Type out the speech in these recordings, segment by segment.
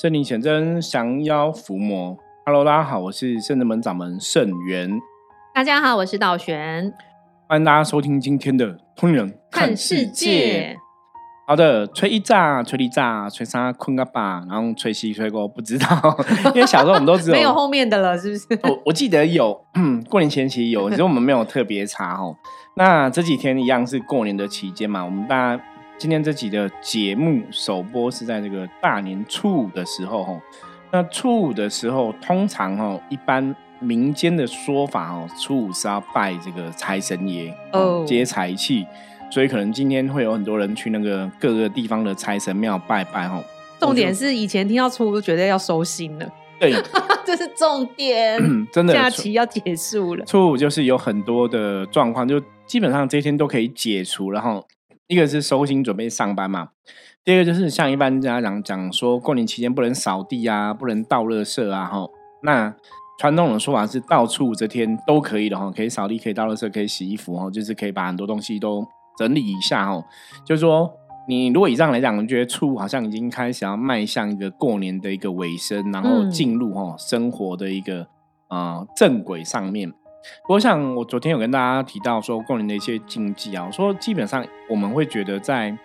圣灵显真，降妖伏魔。Hello，大家好，我是圣人门掌门圣元。大家好，我是道玄。欢迎大家收听今天的《通人看世界》。好的，吹一炸，吹一炸，吹啥困个吧，然后吹西吹过不知道，因为小时候我们都只有 没有后面的了，是不是？我我记得有，过年前期有，只是我们没有特别查哦。那这几天一样是过年的期间嘛，我们大家。今天这集的节目首播是在这个大年初五的时候，吼。那初五的时候，通常哦，一般民间的说法哦，初五是要拜这个财神爷哦，接财气，所以可能今天会有很多人去那个各个地方的财神庙拜拜，哦。重点是以前听到初五，觉得要收心了，对，这是重点，真的假期要结束了。初五就是有很多的状况，就基本上这一天都可以解除，然后。一个是收心准备上班嘛，第二个就是像一般家长讲说，过年期间不能扫地啊，不能倒垃圾啊，哈。那传统的说法是，到初五这天都可以的哈，可以扫地，可以倒垃圾，可以洗衣服哈，就是可以把很多东西都整理一下哈。就是说，你如果以上来讲，我觉得初五好像已经开始要迈向一个过年的一个尾声，然后进入哈生活的一个啊正轨上面。不过，像我昨天有跟大家提到说过年的一些禁忌啊，我说基本上我们会觉得在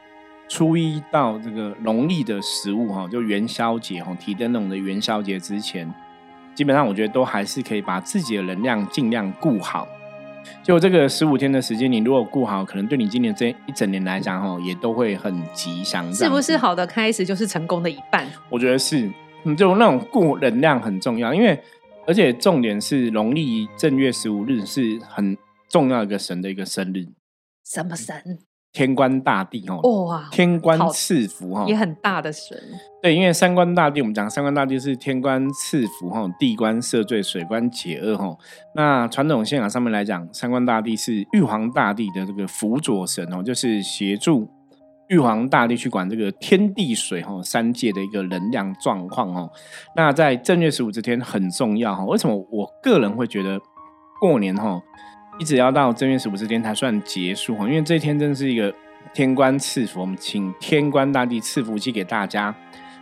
初一到这个农历的食物哈，就元宵节哈，提灯笼的元宵节之前，基本上我觉得都还是可以把自己的能量尽量顾好。就这个十五天的时间，你如果顾好，可能对你今年这一整年来讲哈，也都会很吉祥。是不是好的开始就是成功的一半？我觉得是，就那种顾能量很重要，因为。而且重点是农历正月十五日是很重要一个神的一个生日。什么神？天官大帝哦。哇！天官赐福哈，也很大的神。对，因为三官大帝，我们讲三官大帝是天官赐福哈，地官赦罪，水官解厄哈。那传统信仰上面来讲，三官大帝是玉皇大帝的这个辅佐神哦，就是协助。玉皇大帝去管这个天地水哈三界的一个能量状况哦，那在正月十五这天很重要哈。为什么我个人会觉得过年哈一直要到正月十五这天才算结束哈？因为这一天真的是一个天官赐福，我们请天官大帝赐福气给大家，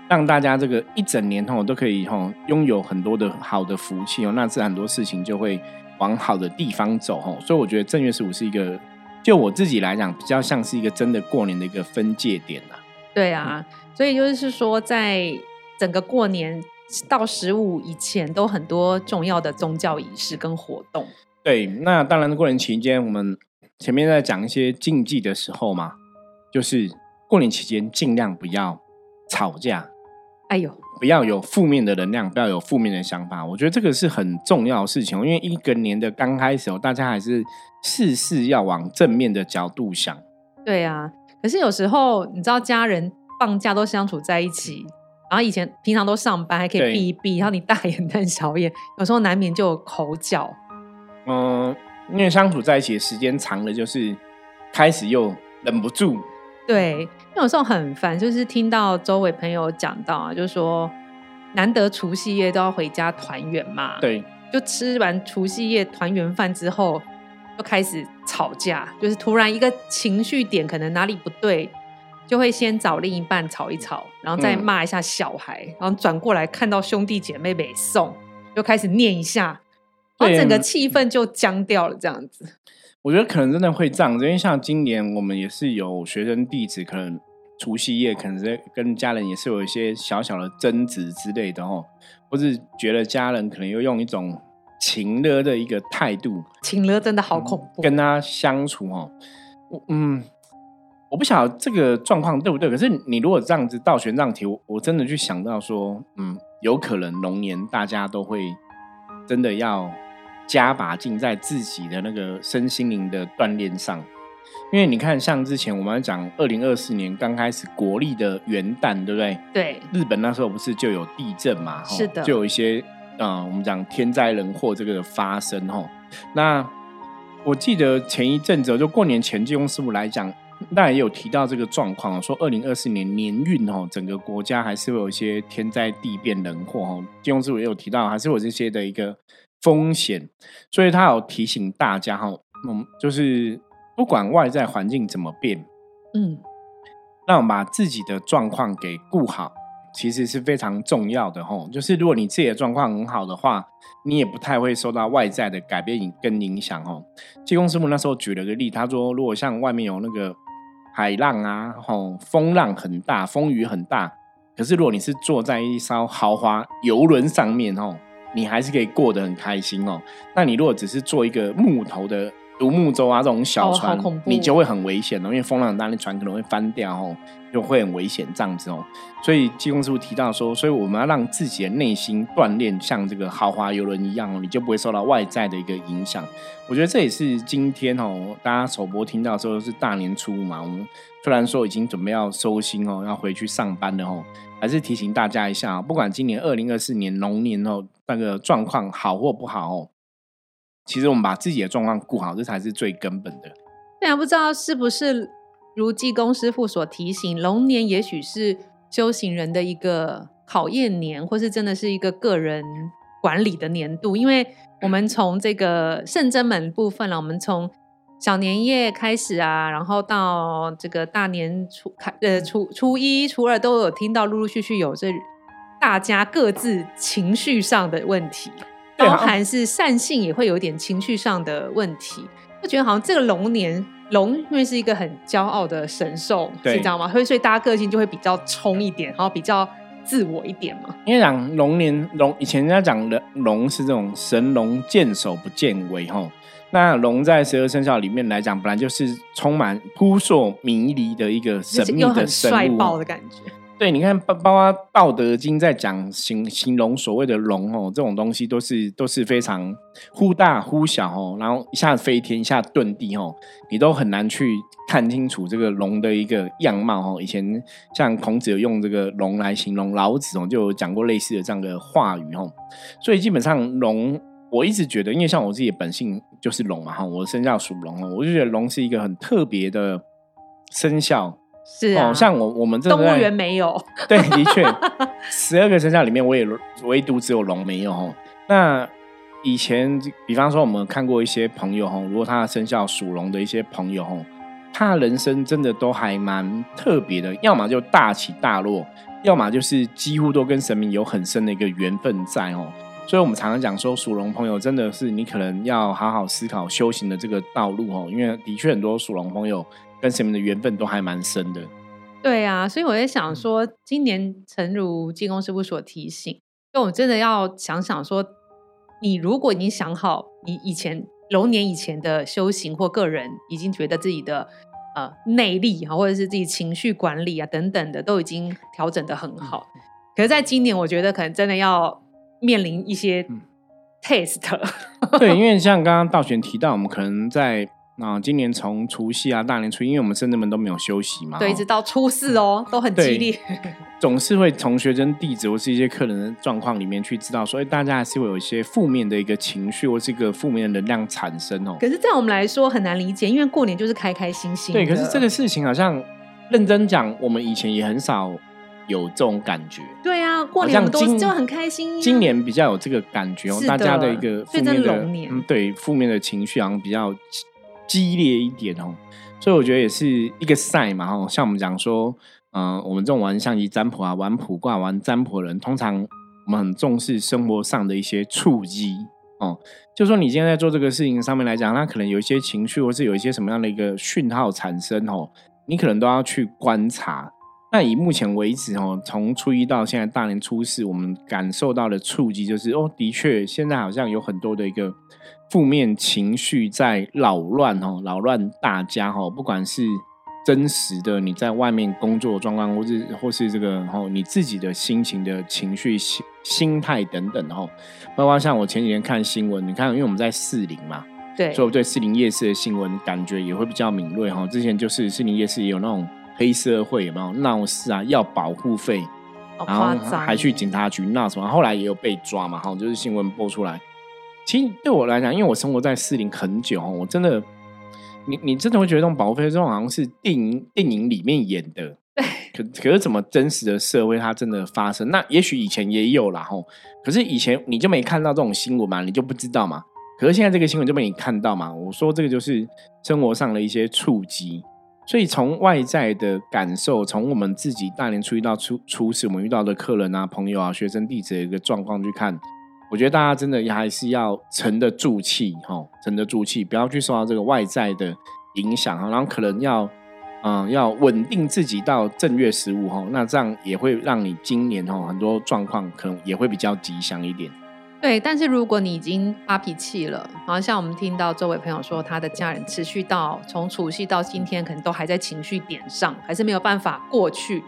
让大家这个一整年哈都可以哈拥有很多的好的福气哦，那自然很多事情就会往好的地方走哈。所以我觉得正月十五是一个。就我自己来讲，比较像是一个真的过年的一个分界点啊。对啊，所以就是说，在整个过年到十五以前，都很多重要的宗教仪式跟活动。对，那当然过年期间，我们前面在讲一些禁忌的时候嘛，就是过年期间尽量不要吵架。哎呦，不要有负面的能量，不要有负面的想法。我觉得这个是很重要的事情，因为一个年的刚开始，大家还是事事要往正面的角度想。对啊，可是有时候你知道，家人放假都相处在一起，然后以前平常都上班，还可以避一避，然后你大眼瞪小眼，有时候难免就有口角。嗯，因为相处在一起的时间长了，就是开始又忍不住。对。有时候很烦，就是听到周围朋友讲到啊，就是说难得除夕夜都要回家团圆嘛，对，就吃完除夕夜团圆饭之后，就开始吵架，就是突然一个情绪点可能哪里不对，就会先找另一半吵一吵，然后再骂一下小孩，然后转过来看到兄弟姐妹没送，就开始念一下，然后整个气氛就僵掉了，这样子。我觉得可能真的会这样，因为像今年我们也是有学生弟子，可能除夕夜可能在跟家人也是有一些小小的争执之类的哦，或是觉得家人可能又用一种情勒的一个态度，情勒真的好恐怖，跟他相处哦，嗯，我不晓得这个状况对不对，可是你如果这样子倒悬这样提，我我真的去想到说，嗯，有可能龙年大家都会真的要。加把劲在自己的那个身心灵的锻炼上，因为你看，像之前我们讲二零二四年刚开始国历的元旦，对不对？对。日本那时候不是就有地震嘛？是的。就有一些啊，我们讲天灾人祸这个发生哈。那我记得前一阵子就过年前，金庸师傅来讲，当然也有提到这个状况，说二零二四年年运哦，整个国家还是会有一些天灾地变人祸哦。金庸师傅也有提到，还是有这些的一个。风险，所以他有提醒大家哈，嗯，就是不管外在环境怎么变，嗯，那我们把自己的状况给顾好，其实是非常重要的吼。就是如果你自己的状况很好的话，你也不太会受到外在的改变跟影响哦。济公师傅那时候举了个例，他说如果像外面有那个海浪啊，吼风浪很大，风雨很大，可是如果你是坐在一艘豪华游轮上面吼，你还是可以过得很开心哦。那你如果只是做一个木头的。独木舟啊，这种小船，你就会很危险哦，因为风浪很大，那船可能会翻掉哦，就会很危险这样子哦。所以济公师傅提到说，所以我们要让自己的内心锻炼，像这个豪华游轮一样哦，你就不会受到外在的一个影响。我觉得这也是今天哦，大家首播听到说是大年初五嘛，我们虽然说已经准备要收心哦，要回去上班了哦，还是提醒大家一下，不管今年二零二四年龙年哦，那个状况好或不好哦。其实我们把自己的状况顾好，这才是最根本的。那，不知道是不是如济公师傅所提醒，龙年也许是修行人的一个考验年，或是真的是一个个人管理的年度。因为我们从这个圣真门部分了，我们从小年夜开始啊，然后到这个大年初开呃初初一、初二都有听到陆陆续续有这大家各自情绪上的问题。包含是善性也会有点情绪上的问题，就觉得好像这个龙年龙因为是一个很骄傲的神兽，是这样吗？所以所以大家个性就会比较冲一点，然后比较自我一点嘛。因为讲龙年龙以前人家讲的龙是这种神龙见首不见尾吼，那龙在十二生肖里面来讲，本来就是充满扑朔迷离的一个神秘的帅爆的感觉。对，你看，包包括《道德经》在讲形形容所谓的龙哦，这种东西都是都是非常忽大忽小哦，然后一下飞天，一下遁地哦，你都很难去看清楚这个龙的一个样貌哦。以前像孔子有用这个龙来形容老子哦，就有讲过类似的这样的话语哦。所以基本上龙，我一直觉得，因为像我自己本性就是龙嘛哈，我的生肖属龙哦，我就觉得龙是一个很特别的生肖。是啊，像我我们这动物园没有，对，的确，十二个生肖里面，我也唯独只有龙没有哦那以前，比方说我们看过一些朋友哈，如果他的生肖属龙的一些朋友哈，他的人生真的都还蛮特别的，要么就大起大落，要么就是几乎都跟神明有很深的一个缘分在哦。所以我们常常讲说，属龙朋友真的是你可能要好好思考修行的这个道路哦，因为的确很多属龙朋友。跟神明的缘分都还蛮深的，对啊，所以我在想说，今年诚如济公师傅所提醒，那我真的要想想说，你如果已经想好，你以前龙年以前的修行或个人已经觉得自己的呃内力啊，或者是自己情绪管理啊等等的都已经调整的很好，可是在今年，我觉得可能真的要面临一些 taste。对，因为 像刚刚道玄提到，我们可能在。啊，今年从除夕啊，大年初一，因为我们深圳们都没有休息嘛，对，一直到初四哦，都很激烈。总是会从学生弟子或是一些客人的状况里面去知道，所以大家还是会有一些负面的一个情绪或是一个负面的能量产生哦。可是，在我们来说很难理解，因为过年就是开开心心。对，可是这个事情好像认真讲，我们以前也很少有这种感觉。对啊，过年都就很开心。今年比较有这个感觉哦，大家的一个负面的，嗯，对，负面的情绪好像比较。激烈一点哦，所以我觉得也是一个赛嘛哦。像我们讲说，嗯，我们这种玩象棋占卜啊、玩卜卦、玩占卜的人，通常我们很重视生活上的一些触击哦。就说你今天在做这个事情上面来讲，那可能有一些情绪，或是有一些什么样的一个讯号产生哦，你可能都要去观察。那以目前为止哦，从初一到现在大年初四，我们感受到的触击就是，哦，的确现在好像有很多的一个。负面情绪在扰乱哦，扰乱大家哦。不管是真实的你在外面工作状况，或是或是这个哦你自己的心情的情绪心心态等等哦。包括像我前几天看新闻，你看，因为我们在四零嘛，对，所以我对四零夜市的新闻感觉也会比较敏锐哈。之前就是四零夜市也有那种黑社会有没有闹事啊，要保护费，然后还去警察局闹什么，后来也有被抓嘛，哈，就是新闻播出来。其实对我来讲，因为我生活在四零很久，我真的，你你真的会觉得这种保护费这种好像是电影电影里面演的，可可是怎么真实的社会它真的发生？那也许以前也有啦吼，可是以前你就没看到这种新闻嘛，你就不知道嘛。可是现在这个新闻就被你看到嘛。我说这个就是生活上的一些触及，所以从外在的感受，从我们自己大年初一到初初四，我们遇到的客人啊、朋友啊、学生弟子的一个状况去看，我觉得大家真的还是要沉得住气，哈，沉得住气，不要去受到这个外在的影响哈，然后可能要，嗯，要稳定自己到正月十五哈，那这样也会让你今年哈很多状况可能也会比较吉祥一点。对，但是如果你已经发脾气了，然后像我们听到周围朋友说，他的家人持续到从除夕到今天，可能都还在情绪点上，还是没有办法过去。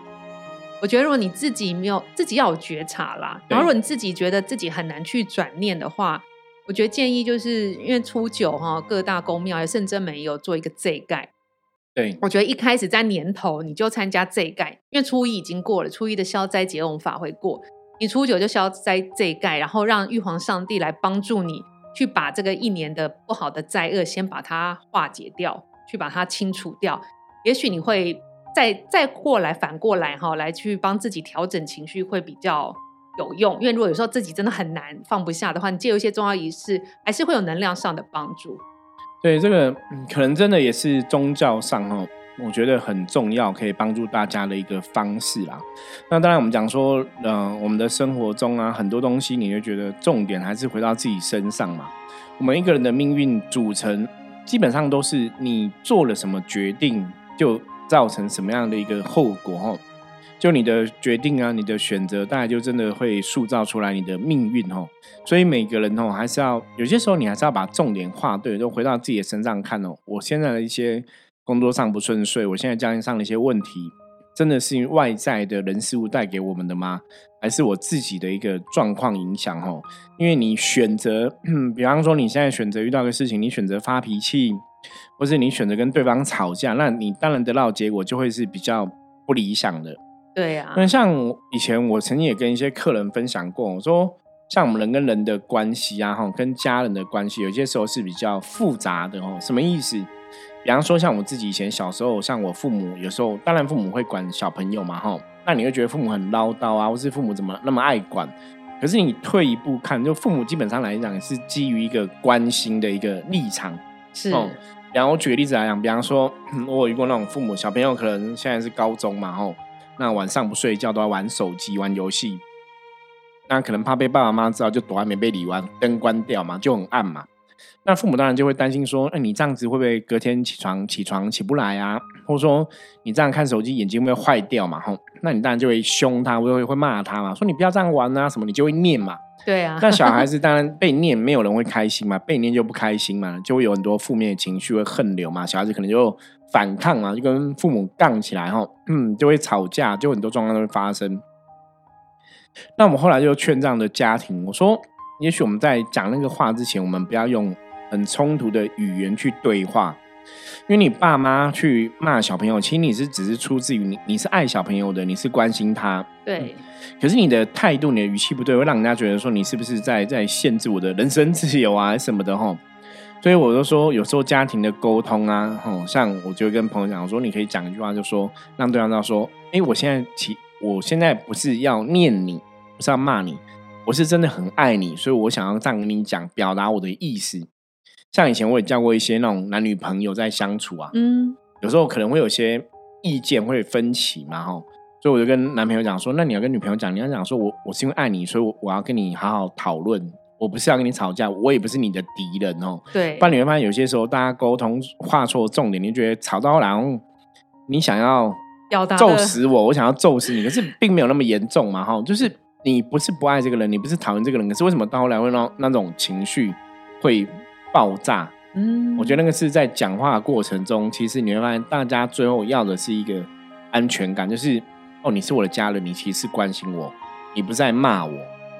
我觉得如果你自己没有自己要有觉察啦，然后如果你自己觉得自己很难去转念的话，我觉得建议就是因为初九哈，各大公庙也甚至没有做一个祭盖。对，我觉得一开始在年头你就参加祭盖，因为初一已经过了，初一的消灾解厄法会过。你初九就消灾这一盖，然后让玉皇上帝来帮助你，去把这个一年的不好的灾厄先把它化解掉，去把它清除掉。也许你会再再过来反过来哈，来去帮自己调整情绪会比较有用。因为如果有时候自己真的很难放不下的话，你借由一些重要仪式，还是会有能量上的帮助。对，这个可能真的也是宗教上哈。我觉得很重要，可以帮助大家的一个方式啦。那当然，我们讲说，嗯，我们的生活中啊，很多东西，你会觉得重点还是回到自己身上嘛。我们一个人的命运组成，基本上都是你做了什么决定，就造成什么样的一个后果哦。就你的决定啊，你的选择，大概就真的会塑造出来你的命运哦。所以每个人哦，还是要有些时候，你还是要把重点画对，就回到自己的身上看哦。我现在的一些。工作上不顺遂，我现在家庭上的一些问题，真的是因为外在的人事物带给我们的吗？还是我自己的一个状况影响？吼，因为你选择，比方说你现在选择遇到个事情，你选择发脾气，或是你选择跟对方吵架，那你当然得到结果就会是比较不理想的。对呀。那像以前我曾经也跟一些客人分享过，我说像我们人跟人的关系啊，哈，跟家人的关系，有些时候是比较复杂的哦。什么意思？比方说，像我自己以前小时候，像我父母有时候，当然父母会管小朋友嘛，哈，那你会觉得父母很唠叨啊，或是父母怎么那么爱管？可是你退一步看，就父母基本上来讲是基于一个关心的一个立场，是。然后我举个例子来讲，比方说，我遇过那种父母，小朋友可能现在是高中嘛，吼，那晚上不睡觉都要玩手机、玩游戏，那可能怕被爸爸妈妈知道，就躲在棉被里玩，灯关掉嘛，就很暗嘛。那父母当然就会担心说，哎，你这样子会不会隔天起床起床起不来啊？或者说你这样看手机眼睛会不会坏掉嘛？吼，那你当然就会凶他，会会骂他嘛，说你不要这样玩啊什么，你就会念嘛。对啊。但小孩 子当然被念，没有人会开心嘛，被念就不开心嘛，就会有很多负面的情绪，会恨流嘛。小孩子可能就反抗嘛，就跟父母杠起来，吼，嗯，就会吵架，就很多状况都会发生。那我们后来就劝这样的家庭，我说。也许我们在讲那个话之前，我们不要用很冲突的语言去对话，因为你爸妈去骂小朋友，其实你是只是出自于你你是爱小朋友的，你是关心他。对。可是你的态度、你的语气不对，会让人家觉得说你是不是在在限制我的人身自由啊什么的哈。所以我就说，有时候家庭的沟通啊，吼，像我就跟朋友讲，我说你可以讲一句话，就说让对方知道说，哎，我现在其我现在不是要念你，不是要骂你。我是真的很爱你，所以我想要这样跟你讲，表达我的意思。像以前我也教过一些那种男女朋友在相处啊，嗯，有时候可能会有些意见会分歧嘛，哈，所以我就跟男朋友讲说，那你要跟女朋友讲，你要讲说我我是因为爱你，所以我我要跟你好好讨论，我不是要跟你吵架，我也不是你的敌人哦。对，不然你会发现有些时候大家沟通画错重点，你觉得吵到然后你想要揍死我，我想要揍死你，可是并没有那么严重嘛，哈，就是。你不是不爱这个人，你不是讨厌这个人，可是为什么到后来会让那种情绪会爆炸？嗯，我觉得那个是在讲话过程中，其实你会发现，大家最后要的是一个安全感，就是哦，你是我的家人，你其实是关心我，你不在骂我。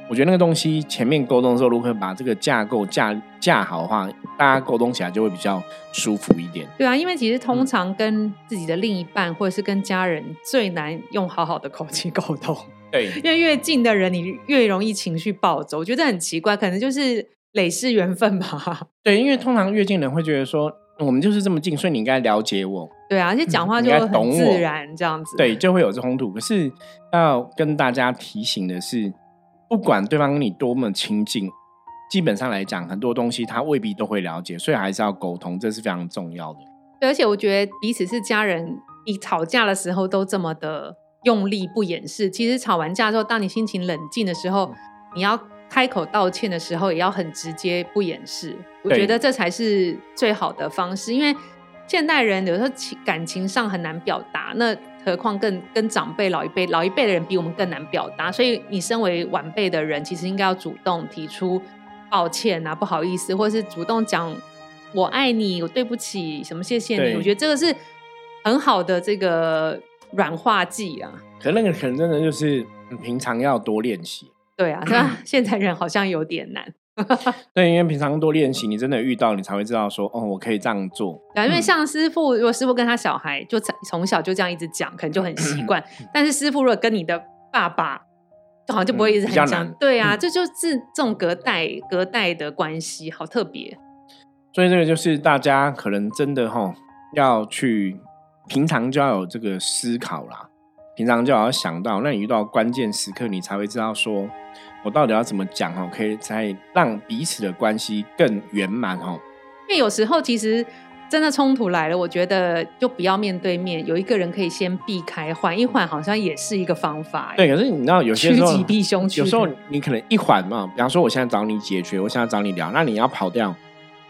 我觉得那个东西前面沟通的时候，如何把这个架构架架好的话，大家沟通起来就会比较舒服一点。对啊，因为其实通常跟自己的另一半或者是跟家人最难用好好的口气沟通。对，因为越近的人，你越容易情绪暴走。我觉得很奇怪，可能就是累世缘分吧。对，因为通常越近人会觉得说，我们就是这么近，所以你应该了解我。对啊，而且讲话就很自然，这样子。对，就会有冲突。可是要跟大家提醒的是，不管对方跟你多么亲近，基本上来讲，很多东西他未必都会了解，所以还是要沟通，这是非常重要的。对，而且我觉得彼此是家人，你吵架的时候都这么的用力不掩饰，其实吵完架之后，当你心情冷静的时候，你要开口道歉的时候，也要很直接不掩饰。我对。觉得这才是最好的方式，因为现代人有时候情感情上很难表达，那何况更跟长辈、老一辈、老一辈的人比我们更难表达，所以你身为晚辈的人，其实应该要主动提出抱歉啊、不好意思，或是主动讲我爱你、我对不起、什么谢谢你。我觉得这个是很好的这个软化剂啊。可那个可能真的就是你平常要多练习。对啊，那现在人好像有点难。对，因为平常多练习，你真的遇到，你才会知道说，哦，我可以这样做。对啊，因为嗯像师傅，如果师傅跟他小孩就从从小就这样一直讲，可能就很习惯。嗯但是师傅如果跟你的爸爸，好像就不会一直很讲。难对啊，嗯这就是这种隔代隔代的关系，好特别。所以这个就是大家可能真的哈，要去平常就要有这个思考啦，平常就要想到，那你遇到关键时刻，你才会知道说，我到底要怎么讲哦，可以才让彼此的关系更圆满哦。因为有时候其实真的冲突来了，我觉得就不要面对面，有一个人可以先避开，缓一缓，好像也是一个方法。欸对，可是你知道有些时候趋吉避凶有时候你可能一缓嘛，比方说我现在找你解决，我现在找你聊，那你要跑掉，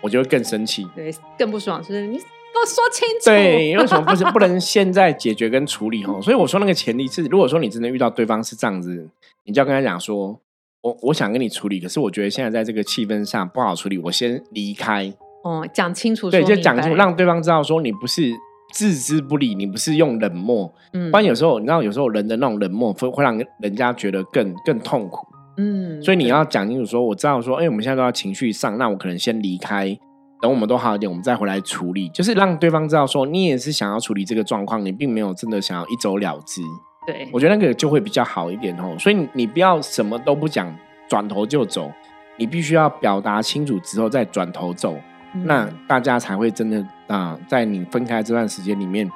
我就会更生气。对，更不爽，就是你给我说清楚。对，为什么不是不能现在解决跟处理哦？所以我说那个前提是，如果说你真的遇到对方是这样子，你就要跟他讲说，我我想跟你处理，可是我觉得现在在这个气氛上不好处理，我先离开。哦，讲清楚，对，就讲清楚，让对方知道说你不是置之不理，你不是用冷漠。嗯不然有时候你知道，有时候人的那种冷漠会会让人家觉得更更痛苦。嗯，所以你要讲清楚，说我知道说，哎、我们现在都要情绪上，那我可能先离开，等我们都好一点，我们再回来处理，就是让对方知道说，你也是想要处理这个状况，你并没有真的想要一走了之。对，我觉得那个就会比较好一点哦。所以你你不要什么都不讲，转头就走，你必须要表达清楚之后再转头走，嗯那大家才会真的啊、在你分开这段时间里面，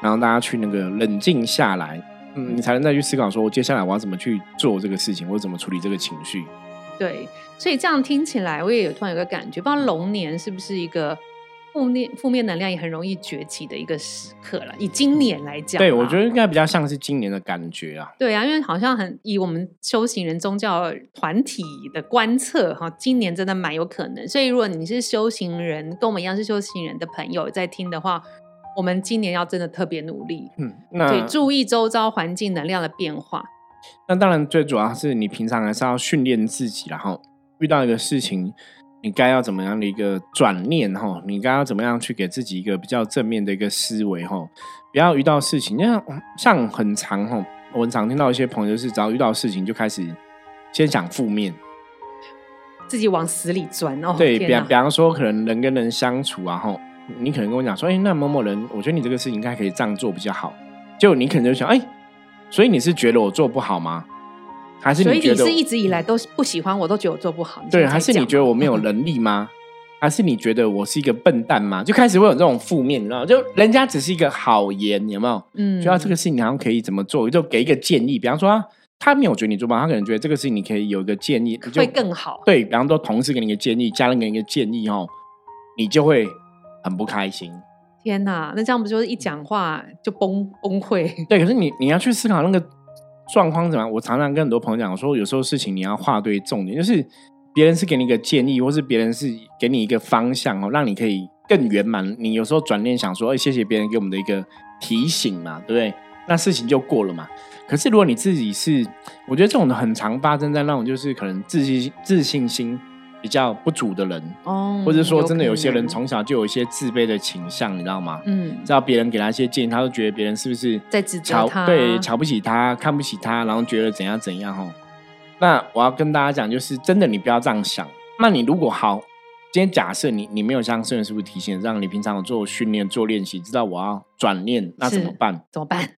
然后大家去那个冷静下来。嗯，你才能再去思考说，接下来我要怎么去做这个事情，或者怎么处理这个情绪。对，所以这样听起来，我也有突然有个感觉，不知道龙年是不是一个负面负面能量也很容易崛起的一个时刻了。以今年来讲啊，对，我觉得应该比较像是今年的感觉啊。对啊，因为好像很以我们修行人宗教团体的观测哈，今年真的蛮有可能。所以如果你是修行人，跟我们一样是修行人的朋友在听的话，我们今年要真的特别努力，嗯，那对，注意周遭环境能量的变化。那当然最主要是你平常还是要训练自己，然后遇到一个事情，你该要怎么样的一个转念哈？你该要怎么样去给自己一个比较正面的一个思维哈？不要遇到事情，像像很长哈，我很常听到一些朋友是只要遇到事情就开始先想负面，自己往死里钻哦！对，比比方说可能人跟人相处啊哈，你可能跟我讲说，哎、那某某人，我觉得你这个事情应该可以这样做比较好，结果你可能就想，哎、所以你是觉得我做不好吗？还是所以你觉得你是一直以来都是不喜欢我，都觉得我做不好。对，还是你觉得我没有能力吗？还是你觉得我是一个笨蛋吗？就开始会有这种负面，你知道？就人家只是一个好言，有没有？嗯觉得这个事情好像可以怎么做，就给一个建议。比方说啊，他没有觉得你做不好，他可能觉得这个事情你可以有一个建议，就会更好。对。比方说同事给你一个建议，家人给你一个建议，哦，你就会很不开心。天哪，那这样不就是一讲话就崩崩溃？对，可是你你要去思考那个状况怎么样。我常常跟很多朋友讲我说，有时候事情你要划对重点，就是别人是给你一个建议，或是别人是给你一个方向哦，让你可以更圆满。你有时候转念想说，哎，谢谢别人给我们的一个提醒嘛，对不对？那事情就过了嘛。可是如果你自己是，我觉得这种的很常发生在那种就是可能自信自信心比较不足的人，哦，或者说真的有些人从小就有一些自卑的倾向，你知道吗？嗯知道别人给他一些建议，他都觉得别人是不是在指责瞧他对瞧不起他，看不起他，然后觉得怎样怎样哦。那我要跟大家讲，就是真的你不要这样想。那你如果好，今天假设你你没有像圣人师傅提醒，让你平常有做训练、做练习，知道我要转念，那怎么是办？怎么办？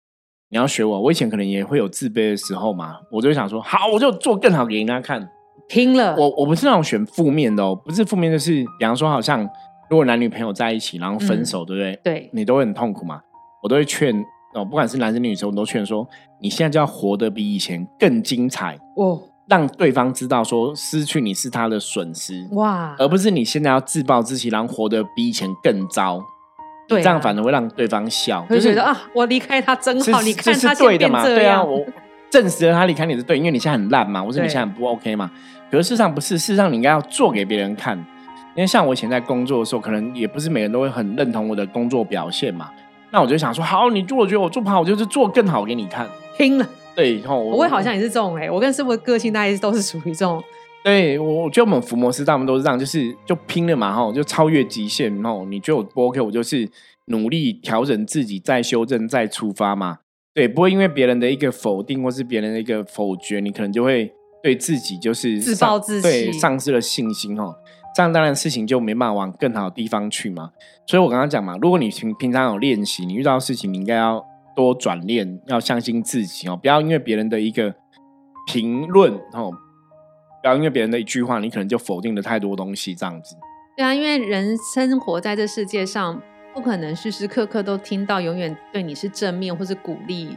你要学我，我以前可能也会有自卑的时候嘛，我就会想说，好，我就做更好给人家看。拼了！我我不是那种选负面的哦，不是负面，就是比方说，好像如果男女朋友在一起，然后分手，对不对？对你都会很痛苦嘛。我都会劝哦，不管是男生女生，我都劝说，你现在就要活得比以前更精彩，哦让对方知道说失去你是他的损失，哇，而不是你现在要自暴自弃，然后活得比以前更糟。对，这样反而会让对方笑，就觉得啊，我离开他真好，你看他对的嘛，对啊，我证实了他离开你是对，因为你现在很烂嘛，或者你现在很不 OK 嘛。可是事实上不是，事实上你应该要做给别人看。因为像我以前在工作的时候，可能也不是每个人都会很认同我的工作表现嘛。那我就想说，好，你做我觉得我做不好，我就是做更好给你看。拼了，对，然后我会好像也是这种哎，我跟师傅的个性大概都是属于这种。对，我我觉得我们伏魔师他们都是这样，就是就拼了嘛，哈，就超越极限，然后你觉得我不 OK，我就是努力调整自己，再修正，再出发嘛。对，不会因为别人的一个否定或是别人的一个否决，你可能就会对自己就是自暴自弃，对，丧失了信心哦。这样当然事情就没办法往更好的地方去嘛。所以我刚刚讲嘛，如果你平平常有练习，你遇到事情，你应该要多转念，要相信自己哦，不要因为别人的一个评论哦。不要因为别人的一句话，你可能就否定了太多东西，这样子。对啊，因为人生活在这世界上，不可能时时刻刻都听到永远对你是正面或是鼓励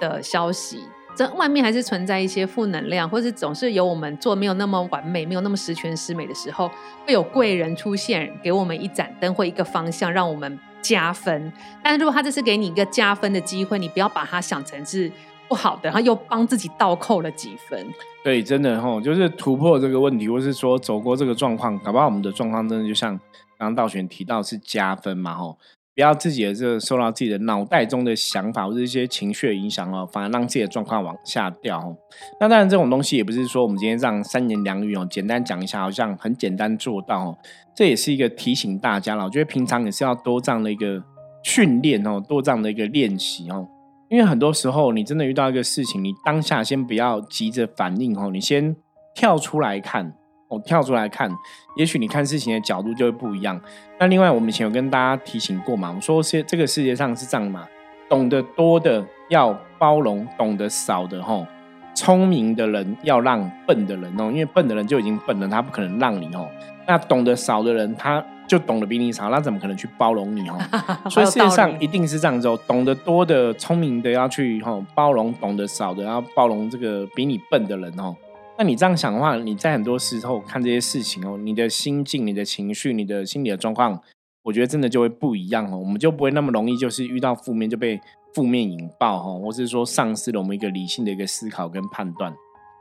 的消息。这外面还是存在一些负能量，或是总是有我们做没有那么完美、没有那么十全十美的时候，会有贵人出现，给我们一盏灯或一个方向，让我们加分。但如果他这是给你一个加分的机会，你不要把它想成是。不好的，然后又帮自己倒扣了几分。对，真的哈，就是突破这个问题，或是说走过这个状况，搞不好我们的状况真的就像刚道玄提到是加分嘛，哈，不要自己的这个受到自己的脑袋中的想法或者一些情绪的影响哦，反而让自己的状况往下掉哦。那当然，这种东西也不是说我们今天这样三言两语哦，简单讲一下，好像很简单做到哦。这也是一个提醒大家了，我觉得平常也是要多这样的一个训练哦，多这样的一个练习哦。因为很多时候，你真的遇到一个事情，你当下先不要急着反应哦，你先跳出来看哦，跳出来看，也许你看事情的角度就会不一样。那另外，我们以前有跟大家提醒过嘛，我说世这个世界上是这样嘛，懂得多的要包容，懂得少的吼，聪明的人要让笨的人哦，因为笨的人就已经笨了，他不可能让你哦。那懂得少的人，他。就懂得比你少，那怎么可能去包容你哦？所以世界上一定是这样子哦，懂得多的、聪明的要去吼包容，懂得少的要包容这个比你笨的人哦。那你这样想的话，你在很多时候看这些事情哦，你的心境、你的情绪、你的心理的状况，我觉得真的就会不一样哦。我们就不会那么容易就是遇到负面就被负面引爆哈，或是说丧失了我们一个理性的一个思考跟判断。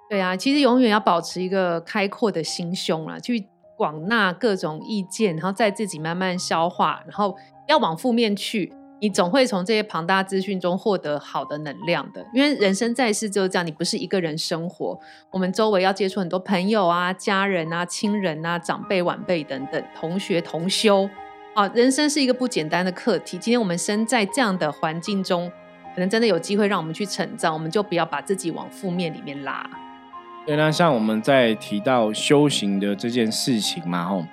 对啊，其实永远要保持一个开阔的心胸啊，去。广纳各种意见，然后再自己慢慢消化，然后要往负面去，你总会从这些庞大资讯中获得好的能量的。因为人生在世就是这样，你不是一个人生活，我们周围要接触很多朋友啊、家人啊、亲人啊、长辈、晚辈等等，同学同修啊，人生是一个不简单的课题。今天我们身在这样的环境中，可能真的有机会让我们去成长，我们就不要把自己往负面里面拉。对，那像我们在提到修行的这件事情嘛，吼，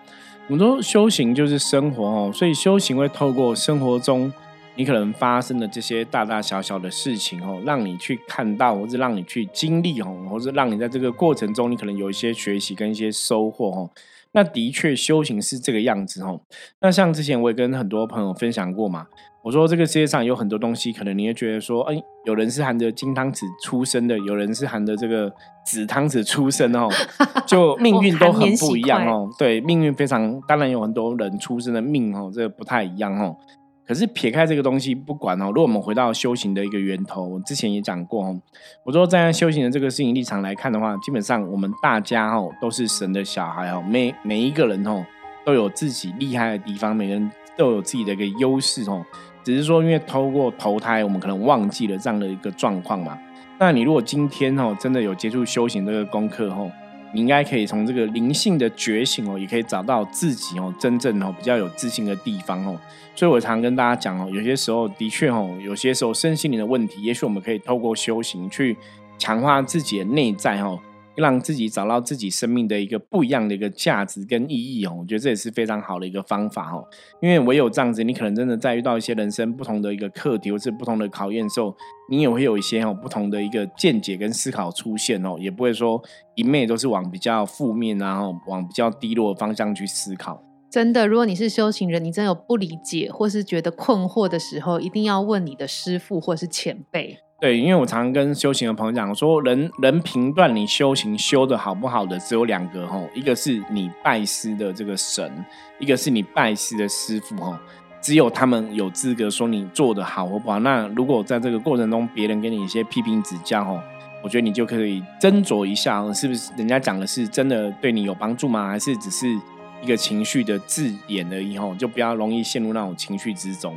我们说修行就是生活哦，所以修行会透过生活中你可能发生的这些大大小小的事情哦，让你去看到，或者让你去经历哦，或者让你在这个过程中，你可能有一些学习跟一些收获哦。那的确修行是这个样子哦。那像之前我也跟很多朋友分享过嘛。我说这个世界上有很多东西，可能你会觉得说，哎，有人是含着金汤匙出生的，有人是含着这个紫汤匙出生哦，就命运都很不一样哦。对，命运非常，当然有很多人出生的命哦，这个不太一样哦。可是撇开这个东西不管哦，如果我们回到修行的一个源头，我之前也讲过哦，我说站在修行的这个事情立场来看的话，基本上我们大家哦都是神的小孩哦，每每一个人哦都有自己厉害的地方，每个人都有自己的一个优势哦。只是说，因为透过投胎，我们可能忘记了这样的一个状况嘛。那你如果今天哦，真的有接触修行这个功课哦，你应该可以从这个灵性的觉醒哦，也可以找到自己哦，真正哦比较有自信的地方哦。所以我常跟大家讲哦，有些时候的确哦，有些时候身心灵的问题，也许我们可以透过修行去强化自己的内在哦。让自己找到自己生命的一个不一样的一个价值跟意义哦，我觉得这也是非常好的一个方法哦。因为唯有这样子，你可能真的在遇到一些人生不同的一个课题或是不同的考验的时候，你也会有一些哦不同的一个见解跟思考出现哦，也不会说一昧都是往比较负面然后往比较低落的方向去思考。真的，如果你是修行人，你真有不理解或是觉得困惑的时候，一定要问你的师傅或是前辈。对，因为我常常跟修行的朋友讲说，人人评断你修行修的好不好的只有两个吼，一个是你拜师的这个神，一个是你拜师的师傅吼。只有他们有资格说你做的好或不好。那如果在这个过程中，别人给你一些批评指教，哦，我觉得你就可以斟酌一下，是不是人家讲的是真的对你有帮助吗？还是只是一个情绪的字眼而已？吼，就不要容易陷入那种情绪之中。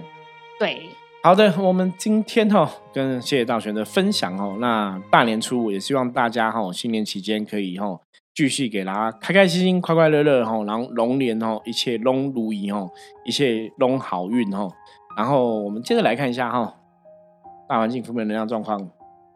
对，好的，我们今天哈跟谢谢大玄的分享哦。那大年初五也希望大家哈新年期间可以哈。继续给大家开开心心、快快乐乐哈，然后龙年哈，一切龙如意哈，一切龙好运哈。然后我们接着来看一下哈，大环境负面能量状况。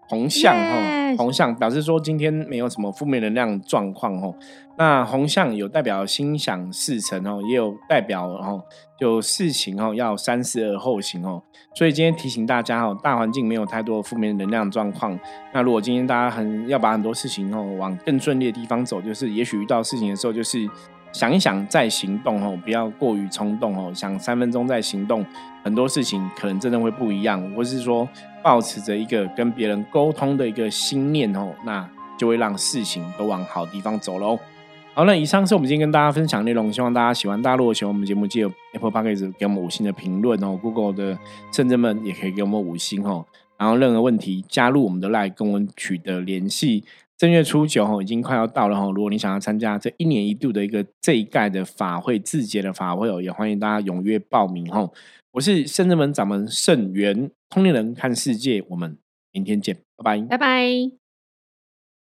红象哈，红象表示说今天没有什么负面能量状况哈。那红象有代表心想事成哦，也有代表哦，就事情哦要三思而后行哦。所以今天提醒大家哦，大环境没有太多负面能量状况。那如果今天大家很要把很多事情哦往更顺利的地方走，就是也许遇到事情的时候，就是想一想再行动哦，不要过于冲动哦。想三分钟再行动，很多事情可能真的会不一样，或是说。保持着一个跟别人沟通的一个心念哦，那就会让事情都往好地方走喽。好，那以上是我们今天跟大家分享内容，希望大家喜欢。大家如果喜欢我们节目，记得 Apple Podcast 给我们五星的评论哦。Google 的圣人们也可以给我们五星哦。然后任何问题加入我们的 Line 跟我们取得联系。正月初九哦，已经快要到了哈。如果你想要参加这一年一度的一个这一届的法会自节的法会哦，也欢迎大家踊跃报名哦。我是圣人门掌门圣元。通灵人看世界，我们明天见，拜拜，拜拜。